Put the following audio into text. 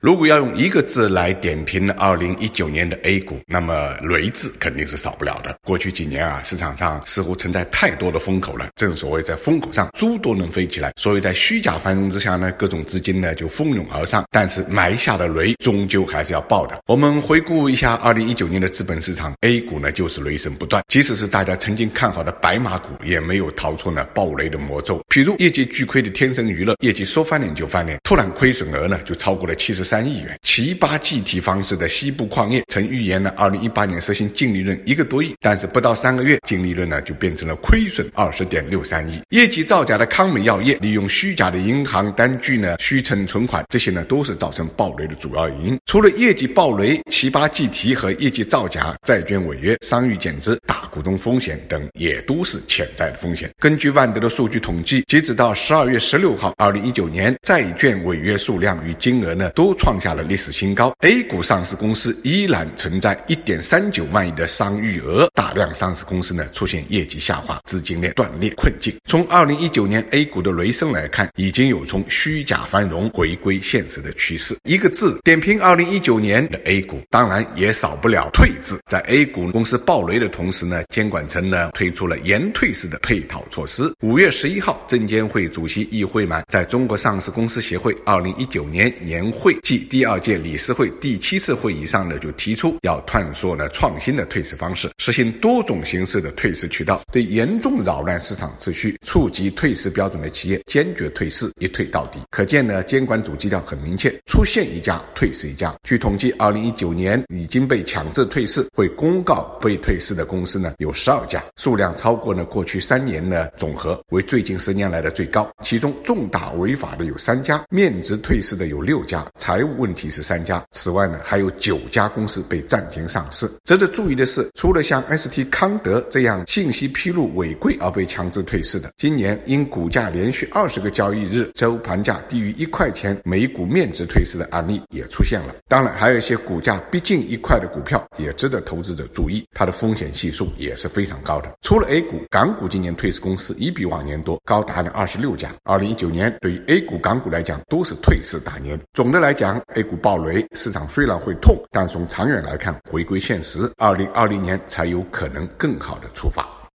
如果要用一个字来点评二零一九年的 A 股，那么“雷”字肯定是少不了的。过去几年啊，市场上似乎存在太多的风口了。正所谓在风口上，猪都能飞起来。所以在虚假繁荣之下呢，各种资金呢就蜂拥而上。但是埋下的雷终究还是要爆的。我们回顾一下二零一九年的资本市场，A 股呢就是雷声不断。即使是大家曾经看好的白马股，也没有逃出呢暴雷的魔咒。譬如业绩巨亏的天生娱乐，业绩说翻脸就翻脸，突然亏损额呢就超过了七十。三亿元，奇葩计提方式的西部矿业曾预言呢，二零一八年实行净利润一个多亿，但是不到三个月，净利润呢就变成了亏损二十点六三亿。业绩造假的康美药业，利用虚假的银行单据呢虚称存款，这些呢都是造成暴雷的主要原因。除了业绩暴雷、奇葩计提和业绩造假、债券违约、商誉减值、大股东风险等，也都是潜在的风险。根据万德的数据统计，截止到十二月十六号，二零一九年债券违约数量与金额呢都。创下了历史新高，A 股上市公司依然存在一点三九万亿的商誉额，大量上市公司呢出现业绩下滑、资金链断裂困境。从二零一九年 A 股的雷声来看，已经有从虚假繁荣回归现实的趋势。一个字点评二零一九年的 A 股，当然也少不了退字。在 A 股公司暴雷的同时呢，监管层呢推出了严退式的配套措施。五月十一号，证监会主席易会满在中国上市公司协会二零一九年年会。暨第二届理事会第七次会议上呢，就提出要探索呢创新的退市方式，实行多种形式的退市渠道，对严重扰乱市场秩序、触及退市标准的企业坚决退市，一退到底。可见呢，监管组基调很明确，出现一家退市一家。据统计，二零一九年已经被强制退市、会公告被退市的公司呢有有十二家，数量超过呢过去三年的总和，为最近十年来的最高。其中重大违法的有三家，面值退市的有六家，财。务问题是三家，此外呢还有九家公司被暂停上市。值得注意的是，除了像 ST 康德这样信息披露违规而被强制退市的，今年因股价连续二十个交易日周盘价低于一块钱每股面值退市的案例也出现了。当然，还有一些股价逼近一块的股票也值得投资者注意，它的风险系数也也是非常高的。除了 A 股，港股今年退市公司已比往年多，高达了二十六家。二零一九年对于 A 股、港股来讲都是退市大年。总的来讲，A 股暴雷，市场虽然会痛，但从长远来看，回归现实，二零二零年才有可能更好的出发。